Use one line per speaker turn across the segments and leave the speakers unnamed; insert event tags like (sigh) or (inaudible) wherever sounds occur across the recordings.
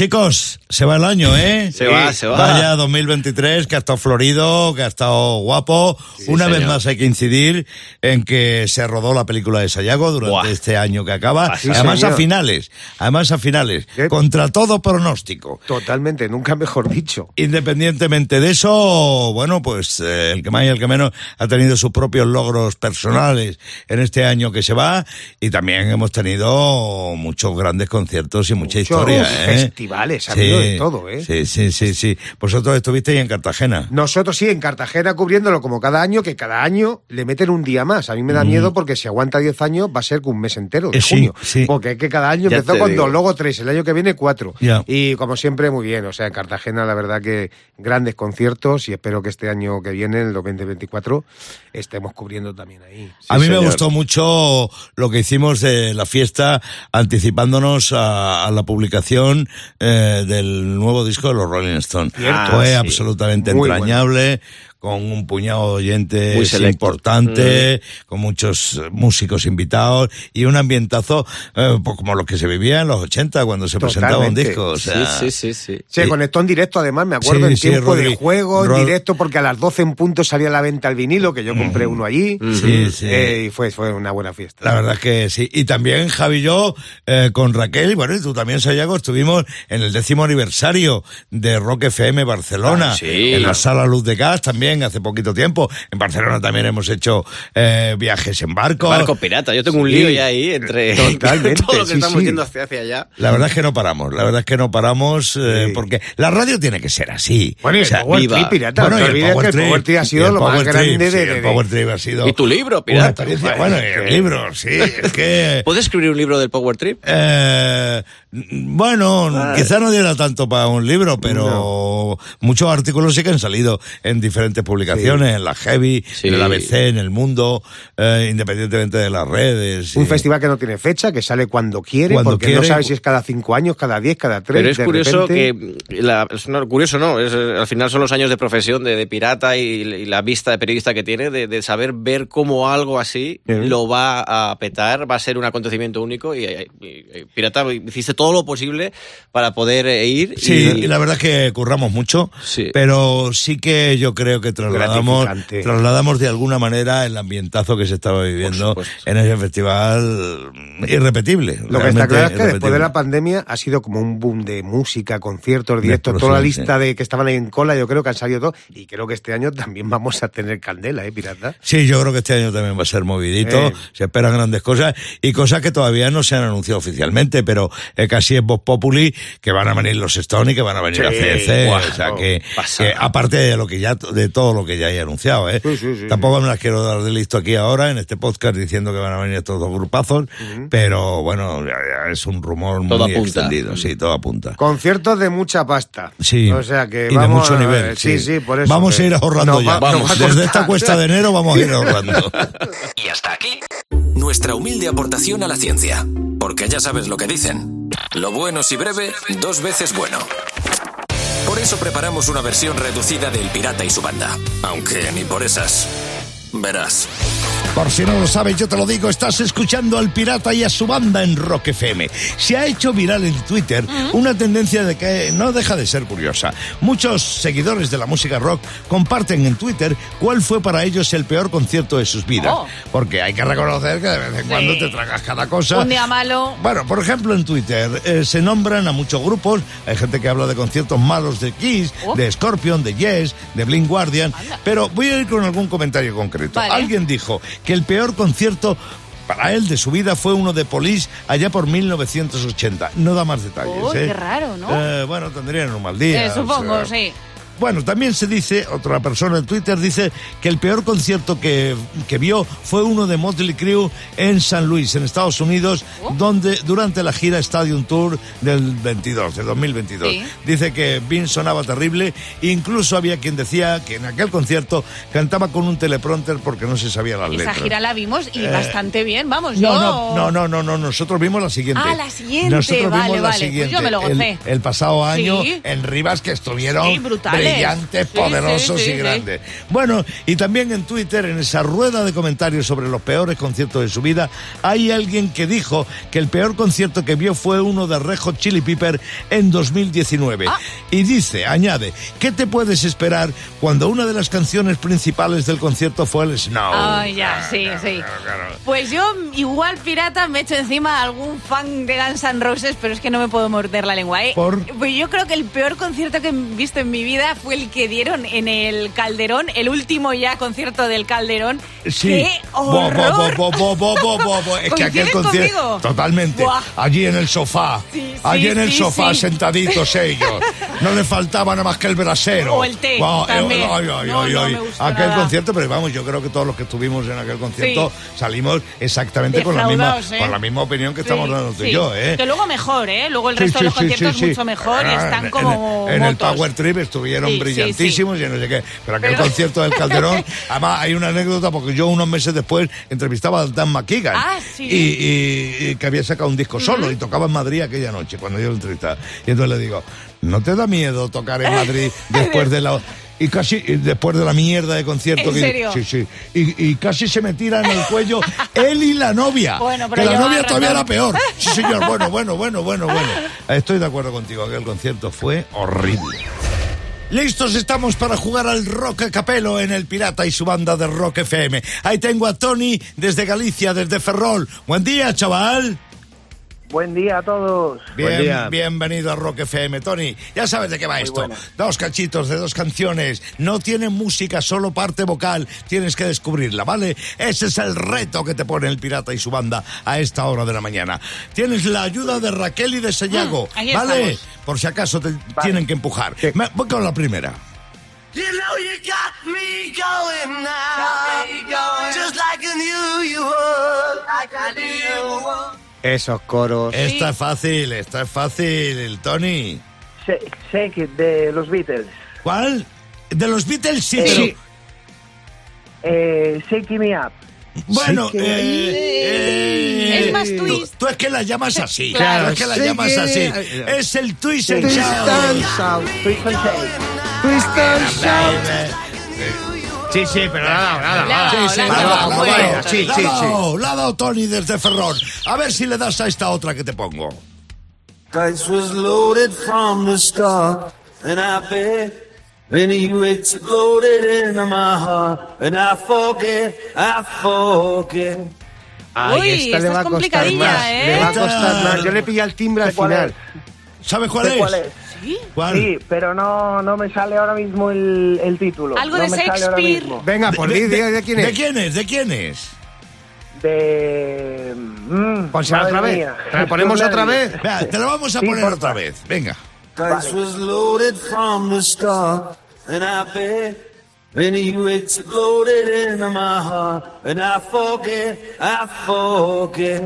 Chicos, se va el año, ¿eh?
Se va, se va.
Vaya 2023, que ha estado florido, que ha estado guapo. Una vez más hay que incidir en que se rodó la película de Sayago durante
Buah.
este año que acaba.
Así,
además a finales, además a finales,
¿Qué?
contra todo pronóstico.
Totalmente, nunca mejor dicho.
Independientemente de eso, bueno, pues eh, el que más y el que menos ha tenido sus propios logros personales en este año que se va y también hemos tenido muchos grandes conciertos y mucha historia. ¿eh?
Festivales, ha habido de todo, ¿eh?
Sí, sí, sí, sí. Vosotros estuvisteis en Cartagena.
Nosotros sí, en Cartagena cubriéndolo como cada año, que cada año le meten un día más. A mí me da miedo porque si aguanta 10 años va a ser que un mes entero de
Eh,
junio.
sí.
Porque es que cada año
Ya
empezó con
digo.
dos, luego tres, el año que viene cuatro. Y como siempre, muy bien. O sea, en Cartagena la verdad que grandes conciertos y espero que este año que viene, el 2024, estemos cubriendo también ahí.
a mí me gustó mucho lo que hicimos de la fiesta, anticipándonos a, a la publicación eh, del nuevo disco de los Rolling Stones.
Cierto.
Fue
Ah, sí.
absolutamente
Muy
entrañable. Con un puñado de
Muy
oyentes
selecto. Mm.
importante, con muchos músicos invitados y un ambientazo eh, pues como lo que se vivía en los 80 cuando se presentaba un
Totalmente.
disco. O sea,
sí, sí, sí, sí.
Se conectó en directo, además, me acuerdo,
Sí,
en
sí,
tiempo
Rodri.
de juego, en directo, porque a las 12 en punto salía a la venta el vinilo, que yo compré uno allí.
Sí, sí.
Eh, y fue, fue una buena fiesta.
La verdad es que sí. Y también Javi y yo, eh, con Raquel, y bueno, y tú también, Sayago, estuvimos en el décimo aniversario de Rock FM Barcelona.
Ah, sí.
En la sala Luz de Gas también, hace poquito tiempo. En Barcelona también hemos hecho eh, viajes en barco.
Barco pirata. Yo tengo un lío ya ahí entre (laughs)
Totalmente,
todo lo que
sí,
estamos
sí.
yendo hacia, hacia allá.
La verdad es que no paramos, la verdad es que no paramos, eh,
Sí.
porque la radio tiene que ser así.
Bueno, y
O
el
sea,
Power. Trip, pirata,
Bueno,
no
y el Power
que el
Trip,
Power Trip ha sido
el
lo más
Trip,
grande
sí,
de...
el Power Trip ha sido
Y tu libro, pirata.
Bueno, y el libro, sí, es que...
¿Puedes escribir un libro del Power Trip?
Eh, bueno, quizá no diera tanto para un libro, pero muchos artículos sí que han salido en diferentes publicaciones, en la Heavy,
Sí.
en el ABC, en el Mundo, eh, independientemente de las redes.
Un
y-
festival que no tiene fecha, que sale cuando quiere,
Cuando
porque
quiere.
no sabes si es cada cinco años, cada diez, cada tres.
Pero es
de
curioso
repente.
que, la- es no, curioso no, es, eh, al final son los años de profesión de, de pirata y, y la vista de periodista que tiene, de, de saber ver cómo algo así
Sí.
lo va a petar, va a ser un acontecimiento único y, y- y- Pirata hiciste todo lo posible para poder eh, ir.
Sí,
y,
y la verdad es que curramos mucho,
Sí.
pero sí que yo creo que trasladamos,
Gratificante.
trasladamos de alguna manera el ambientazo que se estaba viviendo en ese festival irrepetible.
Lo que está claro es que después de la pandemia ha sido como un boom de música, conciertos, directos, toda la lista de que estaban ahí en cola, yo creo que han salido todo. Y creo que este año también vamos a tener candela, ¿eh, pirata?
Sí, yo creo que este año también va a ser movidito,
Eh.
se esperan grandes cosas y cosas que todavía no se han anunciado oficialmente, pero eh, casi es Voz Populi que van a venir los Stone y que van a venir
Sí,
a CC, o sea que, que aparte de lo que ya de todo lo que ya he anunciado, ¿eh?
Sí, sí, sí,
Tampoco me las quiero dar de listo aquí ahora en este podcast diciendo que van a venir estos dos grupazos, pero bueno, ya- ya es un rumor
Todo
muy
apunta.
extendido, sí, todo apunta.
Conciertos de mucha pasta.
Sí.
O sea que
y
vamos.
de mucho nivel.
eh, sí, sí, por eso.
Vamos a ir ahorrando
nos
ya.
va- nos va a
Desde esta cuesta de enero vamos a ir ahorrando. (laughs)
Y hasta aquí nuestra humilde aportación a la ciencia. Porque ya sabes lo que dicen. Lo bueno si breve, dos veces bueno. Por eso preparamos una versión reducida del Pirata y su banda. Aunque ni por esas. Verás.
Por si no lo sabes, yo te lo digo, estás escuchando al pirata y a su banda en Rock FM. Se ha hecho viral en Twitter una tendencia de que no deja de ser curiosa. Muchos seguidores de la música rock comparten en Twitter cuál fue para ellos el peor concierto de sus vidas.
Oh.
Porque hay que reconocer que de vez en cuando te tragas cada cosa.
Un día malo.
Bueno, por ejemplo, en Twitter eh, se nombran a muchos grupos. Hay gente que habla de conciertos malos de Kiss,
Oh.
de Scorpion, de Yes, de Blink Guardian.
Anda.
Pero voy a ir con algún comentario concreto.
Vale.
Alguien dijo que el peor concierto para él de su vida fue uno de Police allá por 1980. No da más detalles.
Oh,
¿eh?
qué raro, ¿no?
Eh, bueno, tendrían un mal día.
Eh, supongo,
o sea,
sí.
Bueno, también se dice, otra persona en Twitter dice que el peor concierto que, que vio fue uno de Motley Crue en San Luis, en Estados Unidos,
Oh.
donde durante la gira Stadium Tour del 22, del 2022.
Sí.
Dice que Vince sonaba terrible, incluso había quien decía que en aquel concierto cantaba con un teleprompter porque no se sabía las
Esa
letras.
gira la vimos y
Eh,
bastante bien, vamos,
No,
yo...
no, no, no, no, no, nosotros vimos la siguiente.
Ah, la siguiente,
Nosotros
vale,
vimos la
pues
siguiente.
yo me lo gocé.
El, pasado año
Sí.
en Rivas que estuvieron
Sí, brutales.
Brillantes,
Sí,
poderosos
sí, sí,
y grandes. Bueno, y también en Twitter, en esa rueda de comentarios sobre los peores conciertos de su vida, hay alguien que dijo que el peor concierto que vio fue uno de Red Hot Chili Pepper en 2019.
Ah.
Y dice, añade, ¿qué te puedes esperar cuando una de las canciones principales del concierto fue el Snow?
Ah, ya,
Claro,
sí,
claro,
sí.
claro, claro.
Pues yo, igual pirata, me echo encima a algún fan de Guns N' Roses, pero es que no me puedo morder la lengua, ¿eh?
¿Por?
Pues yo creo que el peor concierto que he visto en mi vida fue el que dieron en el Calderón, el último ya concierto del Calderón.
Sí.
¡Qué horror!
bo, bo. Es que aquel
¿Coincides
concierto. Totalmente.
Buah.
Allí en el sofá.
Sí, sí,
allí en el
sí,
sofá, sentaditos ellos. No le faltaba nada más que el brasero.
O el té,
eh,
No, no
ay.
me gustó
Aquel
nada.
concierto, pero vamos, yo creo que todos los que estuvimos en aquel concierto salimos exactamente con la, misma,
Defraudados, ¿eh?
con la misma opinión que estamos dando tú y yo, ¿eh?
Que luego mejor, ¿eh? Luego el resto de los conciertos
sí.
mucho mejor y
Ah,
están como
En, en el. Power Trip estuvieron
Sí, sí,
brillantísimos y no sé qué. Pero aquel
Pero-
concierto del Calderón, (laughs) además hay una anécdota porque yo unos meses después entrevistaba a Dan McKeegan.
Ah, sí.
Y, y- y que había sacado un disco solo y tocaba en Madrid aquella noche cuando yo lo entrevistaba. Y entonces le digo, ¿no te da miedo tocar en Madrid (laughs) después de la... Y casi y después de la mierda de concierto
¿En
que
serio?
sí sí y, y casi se me tira en el cuello (laughs) él y la novia
Bueno, pero
que la novia todavía era peor sí señor bueno bueno bueno bueno bueno estoy de acuerdo contigo que el concierto fue horrible Listos estamos para jugar al Rock Capelo en el Pirata y su banda de Rock FM. Ahí tengo a Tony desde Galicia, desde Ferrol. Buen día, chaval.
Buen día a todos.
Bien,
día.
bienvenido a Rock FM, Tony. Ya sabes de qué va esto.
buena.
Dos cachitos de dos canciones. No tienen música, solo parte vocal. Tienes que descubrirla, ¿vale? Ese es el reto que te pone el pirata y su banda a esta hora de la mañana. Tienes la ayuda de Raquel y de
Mm, ahí
¿vale?
estamos.
Por si acaso te tienen que empujar. Me- voy con la primera.
You know you got me going now. Just like I knew you would. Like I knew you would.
Esos coros.
Esta es fácil, esta es fácil, Tony.
Shake, Shake It de los Beatles.
¿Cuál? De los Beatles sí,
Eh,
pero...
sí. Eh, Shake Me Up.
Bueno,
Sí que-
eh, eh,
Es más
tú-
twist.
Tú, es que la llamas así.
Claro,
Tú es que la
sí
llamas
que-
así. Es el twist and
Twist
shout.
and shout.
Twist and Shake.
Twist and shout. Sí, sí, pero nada, nada.
La-
Sí, sí, ha
la-
dado, la ha
bueno,
dado.
sí, sí,
dado, la ha dado Tony desde Ferrol. A ver si le das a esta otra que te pongo.
Dice was loaded from the start, and I bet. Then you exploded into my heart, and I forget, I forget.
Ay,
Uy,
esta le va
es
a costar más.
¿eh?
Le va a
Esta-
costar más. Yo le pillé al timbre al
¿De cuál
final.
¿Sabes cuál
¿De
es?
cuál es?
¿Cuál?
Sí, pero no, no me sale ahora mismo el, el título.
Algo
no
de
me sale ahora
Shakespeare.
mismo.
Venga, por di, di de quién
¿De
es.
quién es? ¿De quién es?
De... Mm,
Pónsela
madre
otra vez.
mía. (laughs)
¿La ponemos otra vez?
Vea, te lo vamos a
Sí,
poner otra vez. Venga.
Dice was loaded from the start, and I bet. Then you exploded into my heart, and I forget, I forget.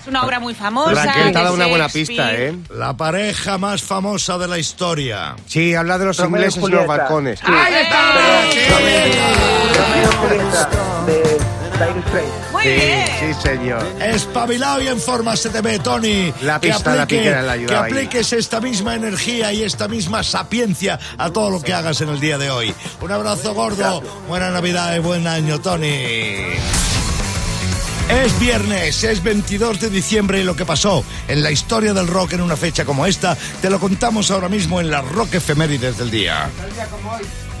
Es una obra muy famosa.
Raquel te ha dado una buena pista, ¿eh?
La pareja más famosa de la historia.
Sí, habla de los
Romeo y
ingleses en los balcones.
¡Ahí está!
Y.
Muy
Sí,
bien.
sí, señor.
Espabilado y en forma se te ve, Tony.
La
Que
pista, la
aplique-
le ha
Que
ayudado ahí.
apliques esta misma energía y esta misma sapiencia a todo lo que hagas en el día de hoy. Un abrazo gordo. Buena Navidad y buen año, Tony. Es viernes, es 22 de diciembre y lo que pasó en la historia del rock en una fecha como esta te lo contamos ahora mismo en las Rock Efemérides del día.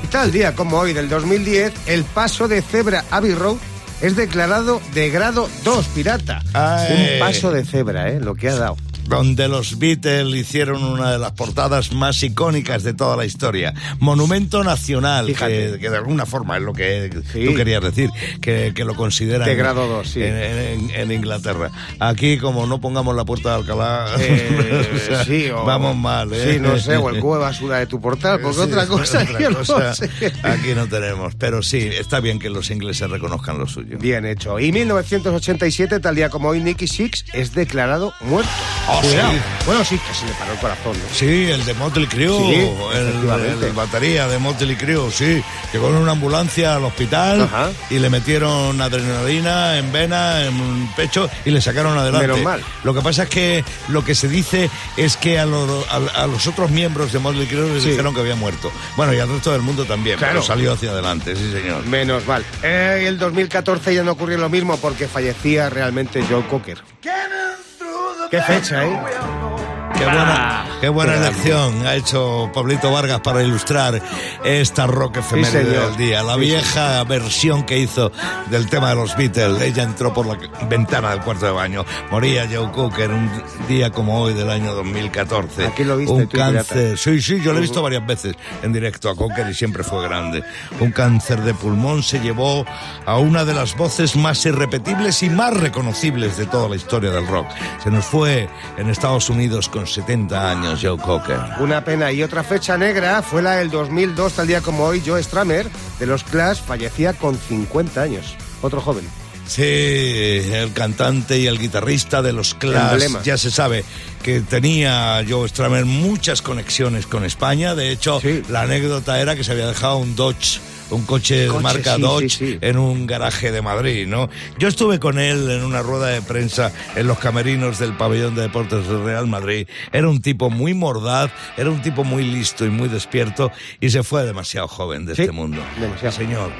Y tal día como hoy del 2010, el paso de cebra Abbey Road es declarado de grado 2 pirata.
Ay.
Un paso de cebra, ¿eh? Lo que ha dado.
Donde los Beatles hicieron una de las portadas más icónicas de toda la historia. Monumento nacional, que, que de alguna forma es lo que
Sí.
tú querías decir, que, que lo consideran
De grado dos, sí.
en, en- en Inglaterra. Aquí, como no pongamos la puerta de Alcalá,
Eh, (laughs)
o sea,
sí, o-
vamos mal. ¿eh?
Sí, no sé, o el cubo de basura de tu portal, porque
Sí,
otra (laughs) cosa
otra
yo no
cosa
sé.
aquí no tenemos. Pero sí, está bien que los ingleses reconozcan lo suyo.
Bien hecho. Y 1987, tal día como hoy, Nicky Six es declarado muerto.
Oh,
Cuidado.
sí.
Bueno, sí, que se le paró el corazón, ¿no?
Sí, el de Motley Crue,
Sí,
el, el batería de Motley Crue, sí. Llegó en una ambulancia al hospital
Ajá.
y le metieron adrenalina en vena, en pecho y le sacaron adelante.
Menos mal.
Lo que pasa es que lo que se dice es que a, lo- a- a los otros miembros de Motley Crue les
Sí.
dijeron que había muerto. Bueno, y al resto del mundo también,
Claro.
pero salió hacia adelante, sí señor.
Menos mal. Eh, el 2014 ya no ocurrió lo mismo porque fallecía realmente Joe Cocker. Qué fecha, ¿eh?
Qué buena, qué buena
Qué
elección ha hecho Pablito Vargas para ilustrar esta rock efeméride
señor.
del día. La
Sí,
vieja versión que hizo del tema de los Beatles. Ella entró por la ventana del cuarto de baño. Moría Joe Cocker un día como hoy del año 2014.
Aquí lo viste
Un
tú,
cáncer. Sí, sí, yo lo he visto varias veces en directo a Cocker y siempre fue grande. Un cáncer de pulmón se llevó a una de las voces más irrepetibles y más reconocibles de toda la historia del rock. Se nos fue en Estados Unidos con 70 años Joe Cocker.
Una pena. Y otra fecha negra fue la del 2002, tal día como hoy, Joe Stramer, de los Clash, fallecía con 50 años. Otro joven.
Sí, el cantante y el guitarrista de los Clash.
Emblema.
Ya se sabe que tenía Joe Stramer muchas conexiones con España. De hecho,
Sí.
la anécdota era que se había dejado un Dodge. Un coche de
Coche,
marca
sí,
Dodge
sí, sí.
en un garaje de Madrid, ¿no? Yo estuve con él en una rueda de prensa en los camerinos del pabellón de deportes del Real Madrid. Era un tipo muy mordaz, era un tipo muy listo y muy despierto y se fue demasiado joven de
Sí,
este mundo.
demasiado.
Señor.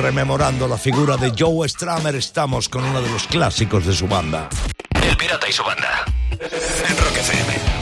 Rememorando la figura de Joe Stramer, estamos con uno de los clásicos de su banda.
El Pirata y su banda. En Rock FM.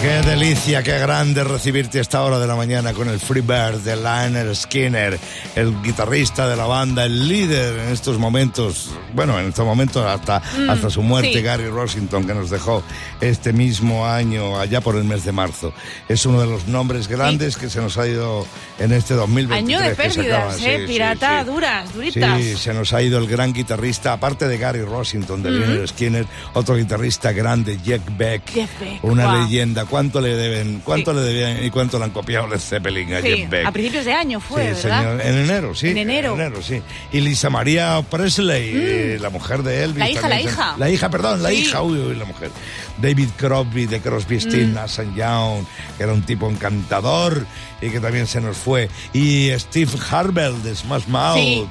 Qué delicia, qué grande recibirte a esta hora de la mañana con el Free Bird de Lionel Skinner, el guitarrista de la banda, el líder en estos momentos, bueno, en estos momentos hasta, hasta su muerte,
sí.
Gary Rossington, que nos dejó este mismo año, allá por el mes de marzo. Es uno de los nombres grandes que se nos ha ido en este 2023.
Año de
que se
pérdidas,
acaba.
¿eh?
Sí, sí,
Pirata,
sí.
duras, duritas.
Sí, se nos ha ido el gran guitarrista, aparte de Gary Rossington, de Lionel Skinner, otro guitarrista grande, Jack Beck.
Jeff Beck,
Una
guau.
leyenda. ¿Cuánto le deben, cuánto
Sí.
le debían y cuánto le han copiado Led Zeppelin a
Sí,
Jeff Beck?
a principios de año fue,
sí,
¿verdad?
señor. En enero, sí.
En enero.
sí. Y Lisa María Presley, eh, la mujer de Elvis.
La hija,
también
la hija.
La hija, perdón, la.
Mm.
hija, uy, uy, la mujer. David Crosby de Crosby, Stills, Nash and Young, que era un tipo encantador y que también se nos fue. Y Steve Harvell de Smash Mouth.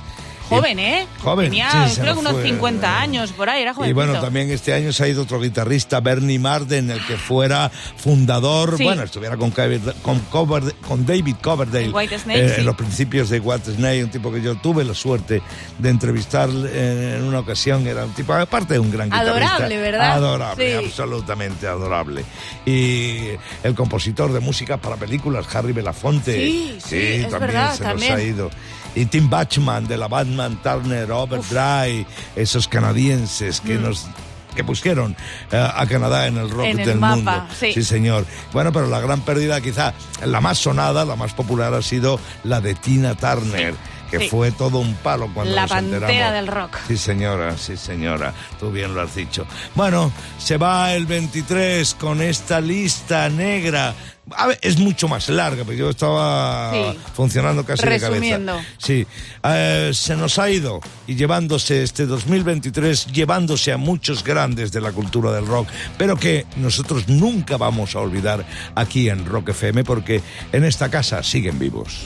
Joven, ¿eh?
Joven,
Tenía,
sí,
creo que unos
fue.
50 años por ahí, era joven.
Y bueno, también este año se ha ido otro guitarrista, Bernie Marden, el que fuera fundador,
Sí.
bueno, estuviera con, con, Cover- con David Coverdale
En White Snake,
eh,
sí.
en los principios de White Snake, un tipo que yo tuve la suerte de entrevistar eh, en una ocasión, era un tipo, aparte de un gran guitarrista.
Adorable, ¿verdad?
Adorable, absolutamente adorable. Y el compositor de música para películas, Harry Belafonte.
Sí, sí,
también
verdad,
se
también.
nos ha ido. Y Tim Bachman de la Batman Turner Overdrive, esos canadienses que nos que pusieron eh, a Canadá en el rock
En el
del
mapa,
mundo.
sí.
señor. Bueno, pero la gran pérdida, quizá la más sonada, la más popular ha sido la de Tina Turner. Que
Sí.
fue todo un palo cuando
La
nos
pantera
enteramos.
del rock.
Sí, señora, sí, señora. Tú bien lo has dicho. Bueno, se va el 23 con esta lista negra. A ver, es mucho más larga, porque yo estaba
Sí.
funcionando casi de
Resumiendo.
cabeza. Sí, Eh, se nos ha ido y llevándose este 2023, llevándose a muchos grandes de la cultura del rock, pero que nosotros nunca vamos a olvidar aquí en Rock FM, porque en esta casa siguen vivos.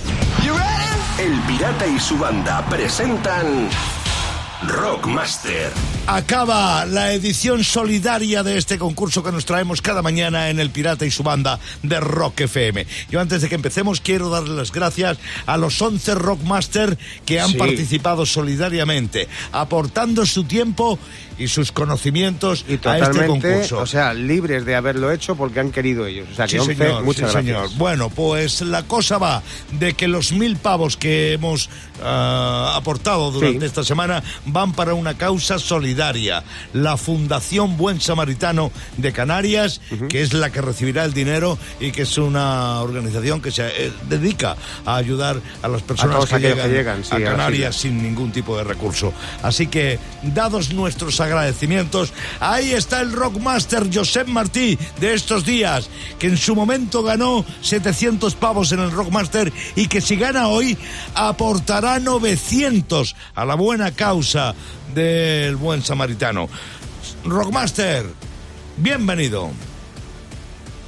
El Pirata y su banda presentan Rockmaster.
Acaba la edición solidaria de este concurso que nos traemos cada mañana en El Pirata y su banda de Rock FM. Yo antes de que empecemos quiero darle las gracias a los 11 Rockmaster que han
Sí.
participado solidariamente, aportando su tiempo y sus conocimientos
Y
a este
totalmente,
concurso.
o sea, libres de haberlo hecho porque han querido ellos. O sea, que
Sí,
11,
señor,
muchas
sí,
gracias.
señor. Bueno, pues la cosa va de que los mil pavos que hemos ah, aportado durante
Sí.
esta semana van para una causa solidaria. La Fundación Buen Samaritano de Canarias, que es la que recibirá el dinero y que es una organización que se eh, dedica a ayudar a las personas que llegan,
que llegan, sí,
a Canarias sin ningún tipo de recurso. Así que, dados nuestros agradecimientos, ahí está el Rockmaster Josep Martí de estos días, que en su momento ganó 700 pavos en el Rockmaster y que si gana hoy aportará 900 a la buena causa del buen samaritano. Rockmaster, bienvenido.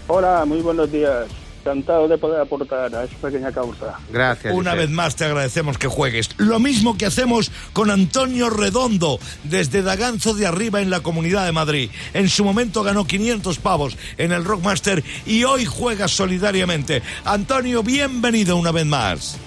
Hola, muy buenos días. Encantado de poder aportar a esta pequeña causa.
Gracias.
Una vez más te agradecemos que juegues. Lo mismo que hacemos con Antonio Redondo, desde Daganzo de Arriba en la Comunidad de Madrid. En su momento ganó 500 pavos en el Rockmaster y hoy juega solidariamente. Antonio, bienvenido una vez más.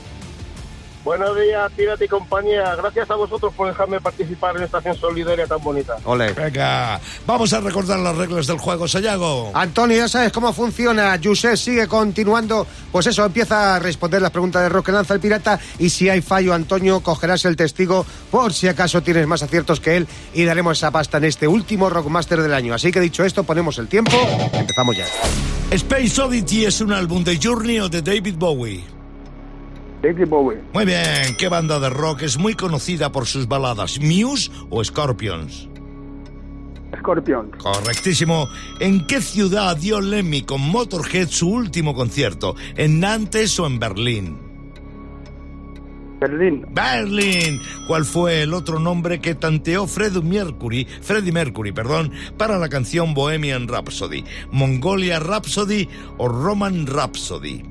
Buenos días, Tírate y compañía. Gracias a vosotros por dejarme participar en esta acción solidaria tan bonita.
Ole.
Venga, vamos a recordar las reglas del juego, Sayago.
Antonio, ya sabes cómo funciona. Josep sigue continuando. Pues eso, empieza a responder las preguntas de Rock que lanza el pirata. Y si hay fallo, Antonio, cogerás el testigo por si acaso tienes más aciertos que él. Y daremos esa pasta en este último Rockmaster del año. Así que dicho esto, ponemos el tiempo. Empezamos ya.
Space Oddity es un álbum de Journey o de David Bowie.
David Bowie,
Muy bien, ¿qué banda de rock es muy conocida por sus baladas? ¿Muse o Scorpions?
Scorpion,
Correctísimo. ¿En qué ciudad dio Lemmy con Motorhead su último concierto? ¿En Nantes o en Berlín?
Berlín,
Berlín. ¿Cuál fue el otro nombre que tanteó Freddie Mercury, Freddie Mercury, perdón, para la canción Bohemian Rhapsody? ¿Mongolia Rhapsody o Roman Rhapsody?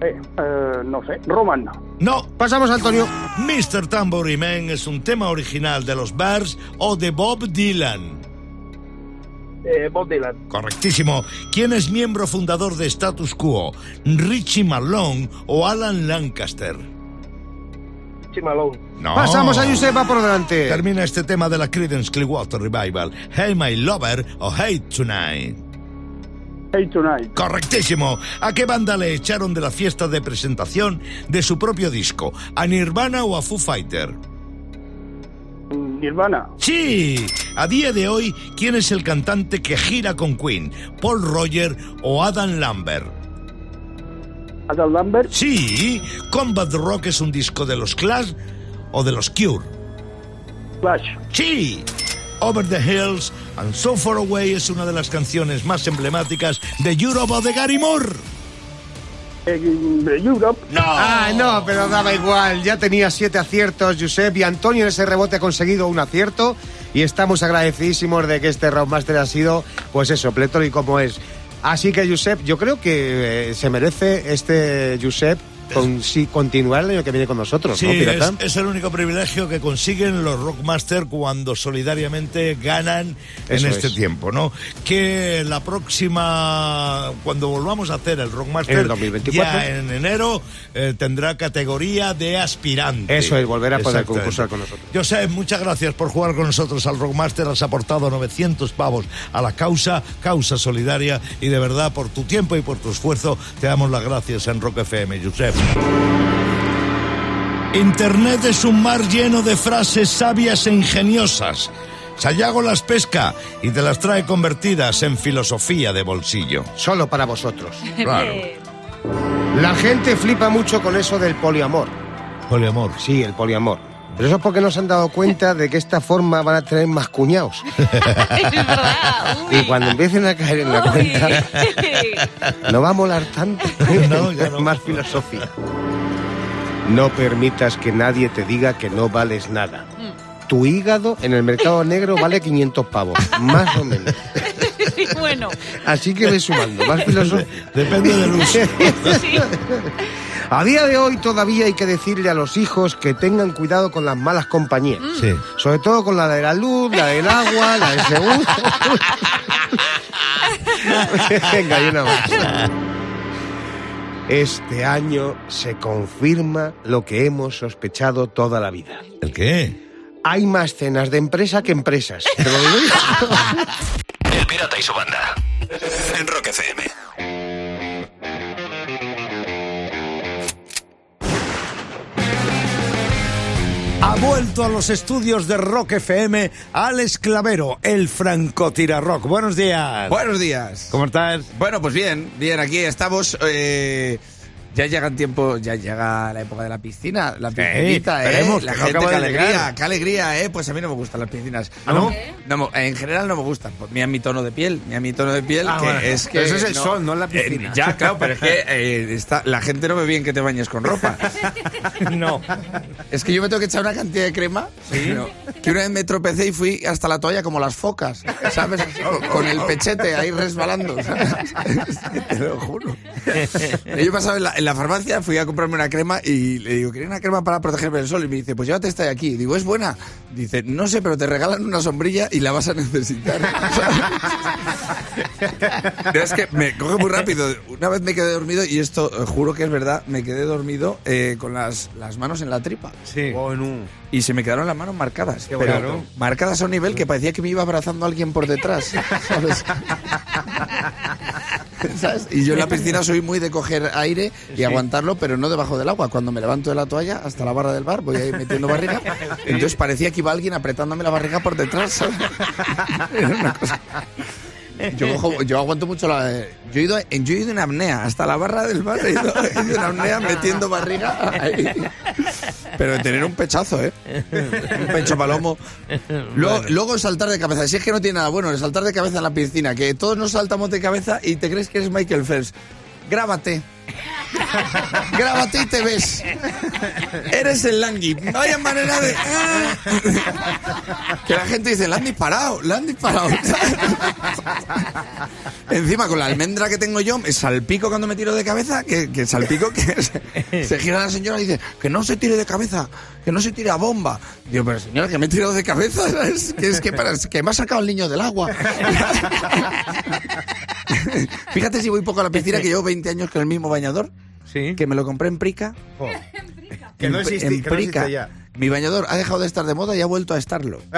Eh, eh, no sé, Roman,
No,
Pasamos, Antonio.
Mr. Tambourine Man es un tema original de los Bears o de Bob Dylan.
eh, Bob Dylan,
Correctísimo. ¿Quién es miembro fundador de Status Quo? ¿Richie Malone o Alan Lancaster?
Chimalone,
No.
Pasamos a va por delante.
Termina este tema de la Creedence Clearwater Revival. Hey My Lover o Hate Tonight.
Hey Tonight,
Correctísimo. ¿A qué banda le echaron de la fiesta de presentación de su propio disco? ¿A Nirvana o a Foo Fighter?
Nirvana,
Sí. A día de hoy, ¿quién es el cantante que gira con Queen? ¿Paul Roger o Adam Lambert?
Adam Lambert,
Sí. ¿Combat Rock es un disco de los Clash o de los Cure?
Flash,
Sí. Over the Hills and So Far Away es una de las canciones más emblemáticas de Europe o de Gary Moore.
eh, Europe,
No.
Ah, no, pero daba igual. Ya tenía siete aciertos, Josep, y Antonio en ese rebote ha conseguido un acierto. Y estamos agradecidísimos de que este Roundmaster ha sido, pues eso, pletórico como es. Así que, Josep, yo creo que eh, se merece este Josep con, sí, continuar el año que viene con nosotros,
Sí,
¿no,
es, el único privilegio que consiguen los Rockmaster cuando solidariamente ganan
Eso
en este
es.
tiempo, ¿no? Que la próxima, cuando volvamos a hacer el Rockmaster,
En el 2024.
ya en enero, eh, tendrá categoría de aspirante.
Eso es, volver a poder concursar con nosotros.
Josep, muchas gracias por jugar con nosotros al Rockmaster. Has aportado 900 pavos a la causa, causa solidaria, y de verdad, por tu tiempo y por tu esfuerzo, te damos las gracias en Rock FM, Josep. Internet es un mar lleno de frases sabias e ingeniosas. Sayago las pesca y te las trae convertidas en filosofía de bolsillo.
Solo para vosotros. (laughs)
Claro.
La gente flipa mucho con eso del poliamor.
Poliamor.
Sí, el poliamor. Pero eso es porque no se han dado cuenta de que esta forma van a tener más cuñados. (laughs)
es verdad. Uy.
Y cuando empiecen a caer en la
Uy.
cuenta, (laughs) no va a molar tanto.
No, ya no. (laughs)
Más filosofía. No permitas que nadie te diga que no vales nada. Tu hígado en el mercado negro vale 500 pavos, más o menos.
bueno,
Así que ve sumando, más filosofía.
Depende del uso.
sí.
A día de hoy todavía hay que decirle a los hijos que tengan cuidado con las malas compañías.
Sí.
Sobre todo con la de la luz, la del agua, la del seguro. (laughs) Venga, y una más. Este año se confirma lo que hemos sospechado toda la vida.
¿El qué?
Hay más cenas de empresa que empresas. Te lo digo. (laughs)
El pirata y su banda. En Rock FM.
Ha vuelto a los estudios de Rock FM Alex Clavero, el francotirarrock. Buenos días.
Buenos días.
¿Cómo estás?
Bueno, pues bien, bien, aquí estamos. eh, Ya llegan tiempos, ya llega la época de la piscina, la piscinita, ¿eh?
esperemos,
La
no
gente, qué alegría, qué alegría, ¿eh? Pues a mí no me gustan las piscinas.
¿Ah, no?
No, en general no me gustan. Pues mira mi tono de piel, mira mi tono de piel,
Ah,
que
bueno.
es que...
Eso es el sol, no la piscina.
Eh, ya, claro, pero es que eh, está, la gente no ve bien que te bañes con ropa. (laughs)
No.
Es que yo me tengo que echar una cantidad de crema. pero que una vez me tropecé y fui hasta la toalla como las focas, ¿sabes? Con, con el pechete ahí resbalando. ¿sabes? (laughs) Te lo juro. (laughs) Yo pasaba en la, en la farmacia, fui a comprarme una crema y le digo, ¿quería una crema para protegerme del sol? Y me dice, pues llévate esta de aquí. Digo, ¿es buena? Dice, no sé, pero te regalan una sombrilla y la vas a necesitar. (laughs) Es que me coge muy rápido. Una vez me quedé dormido, y esto eh, juro que es verdad, me quedé dormido eh, con las, las manos en la tripa.
Sí.
Y se me quedaron las manos marcadas.
Qué
pero
bonito.
marcadas a un nivel que parecía que me iba abrazando a alguien por detrás. ¿sabes? (laughs) (laughs) ¿Sabes? Y yo en la piscina soy muy de coger aire y aguantarlo, pero no debajo del agua. Cuando me levanto de la toalla hasta la barra del bar, voy ahí metiendo barriga. (laughs) Entonces parecía que iba alguien apretándome la barriga por detrás. (laughs) una cosa- Yo, cojo- yo aguanto mucho la. Yo he, ido yo he ido en apnea, hasta la barra del bar he ido, he ido en apnea metiendo barriga. ahí. Pero de tener un pechazo, ¿eh? Un pecho palomo. Luego, luego saltar de cabeza. Si es que no tiene nada bueno, el saltar de cabeza en la piscina, que todos nos saltamos de cabeza y te crees que eres Michael Phelps. Grábate. (laughs) Grábate y te ves. Eres el Langui. Vaya manera de. Que la gente dice, la han disparado, la han disparado. (laughs) Encima, con la almendra que tengo yo, me salpico cuando me tiro de cabeza, que, que salpico que se, gira la señora y dice, que no se tire de cabeza, que no se tire a bomba. Digo, pero señora, que me he tirado de cabeza. Que es que, para, que me ha sacado el niño del agua. (laughs) Fíjate si voy poco a la piscina, que llevo 20 años con el mismo bañador,
Sí.
que me lo compré en Prica. (laughs)
Que no
En-
existe,
en
que no existe
Prica.
ya.
Mi bañador ha dejado de estar de moda y ha vuelto a estarlo. (laughs)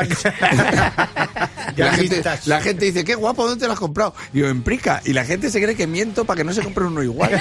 La, gente,
vistas.
la gente dice, qué guapo, ¿dónde te lo has comprado? Y yo, en Prica. Y la gente se cree que miento para que no se compre uno igual. (laughs)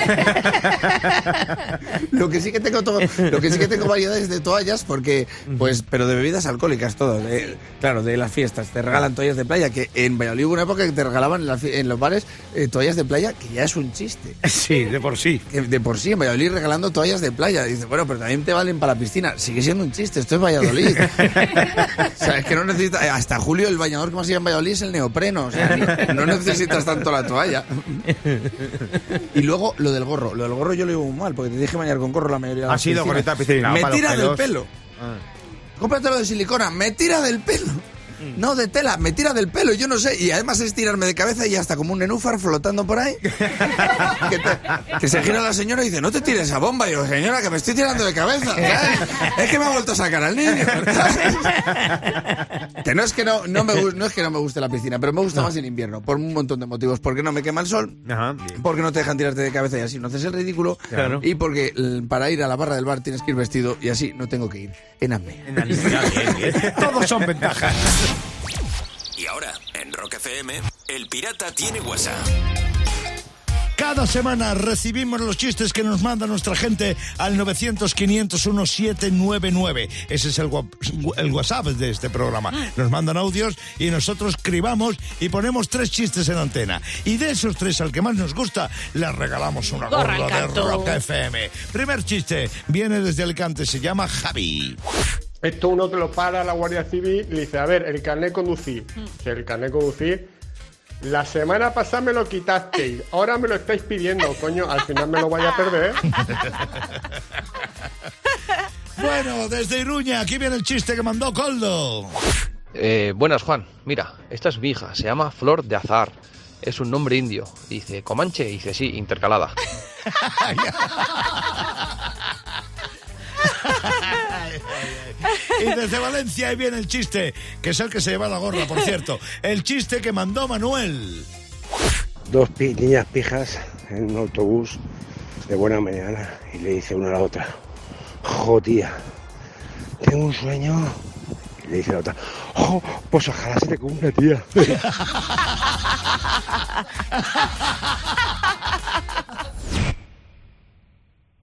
lo que sí que tengo todo, lo que sí que tengo variedades de toallas, porque, pues, pero de bebidas alcohólicas todo. de- claro, de las fiestas. Te regalan toallas de playa, que en Valladolid hubo una época que te regalaban en, la fie- en los bares eh, toallas de playa, que ya es un chiste.
Sí, de por sí.
Que de por sí, en Valladolid regalando toallas de playa. Dice, bueno, pero también te valen para la piscina. Sigue siendo un chiste, esto es Valladolid. o sea, es que no necesitas. Hasta julio el bañador que más lleva en Valladolid es el neopreno. O sea, no, (laughs) no necesitas tanto la toalla. y luego lo del gorro. Lo del gorro yo lo llevo muy mal, porque te dije bañar con gorro la mayoría de
Ha
las
sido con esta piscina.
Me tira del pelo. Cómpratelo de silicona, me tira del pelo. No, de tela, me tira del pelo, yo no sé. Y además es tirarme de cabeza y hasta como un nenúfar flotando por ahí. (laughs) que, te- que se gira la señora y dice, no te tires esa bomba. Y yo, señora, que me estoy tirando de cabeza. ¿sabes? Es que me ha vuelto a sacar al niño. ¿sabes? (laughs) que no es que no, no, me, no es que no me guste la piscina, pero me gusta más en invierno, por un montón de motivos. Porque no me quema el sol,
Ajá,
porque no te dejan tirarte de cabeza y así no haces el ridículo.
Claro.
Y porque para ir a la barra del bar tienes que ir vestido y así no tengo que ir en apnea. (laughs)
Todos son ventajas.
Ahora, en Rock FM, el pirata tiene WhatsApp.
Cada semana recibimos los chistes que nos manda nuestra gente al 900-501-799. Ese es el, WhatsApp de este programa. Nos mandan audios y nosotros cribamos y ponemos tres chistes en antena. Y de esos tres, al que más nos gusta, le regalamos una
Gorra
de. Rock FM. Primer chiste, viene desde Alicante, se llama Javi.
Esto uno te lo para la Guardia Civil y le dice, a ver, el carnet conducir. Que el carnet conducir, la semana pasada me lo quitasteis, ahora me lo estáis pidiendo, coño, al final me lo vaya a perder. (laughs)
Bueno, desde Iruña, aquí viene el chiste que mandó Coldo.
Eh, buenas, Juan. Mira, esta es mi hija, se llama Flor de Azar. Es un nombre indio. Dice, Comanche, dice sí, intercalada. (laughs) (laughs)
Y desde Valencia ahí viene el chiste, que es el que se lleva la gorra, por cierto. El chiste que mandó Manuel.
Dos pi- niñas pijas en un autobús de buena mañana y le dice una a la otra, jo tía, tengo un sueño. Y le dice la otra, oh, pues ojalá se te cumpla, tía. (laughs)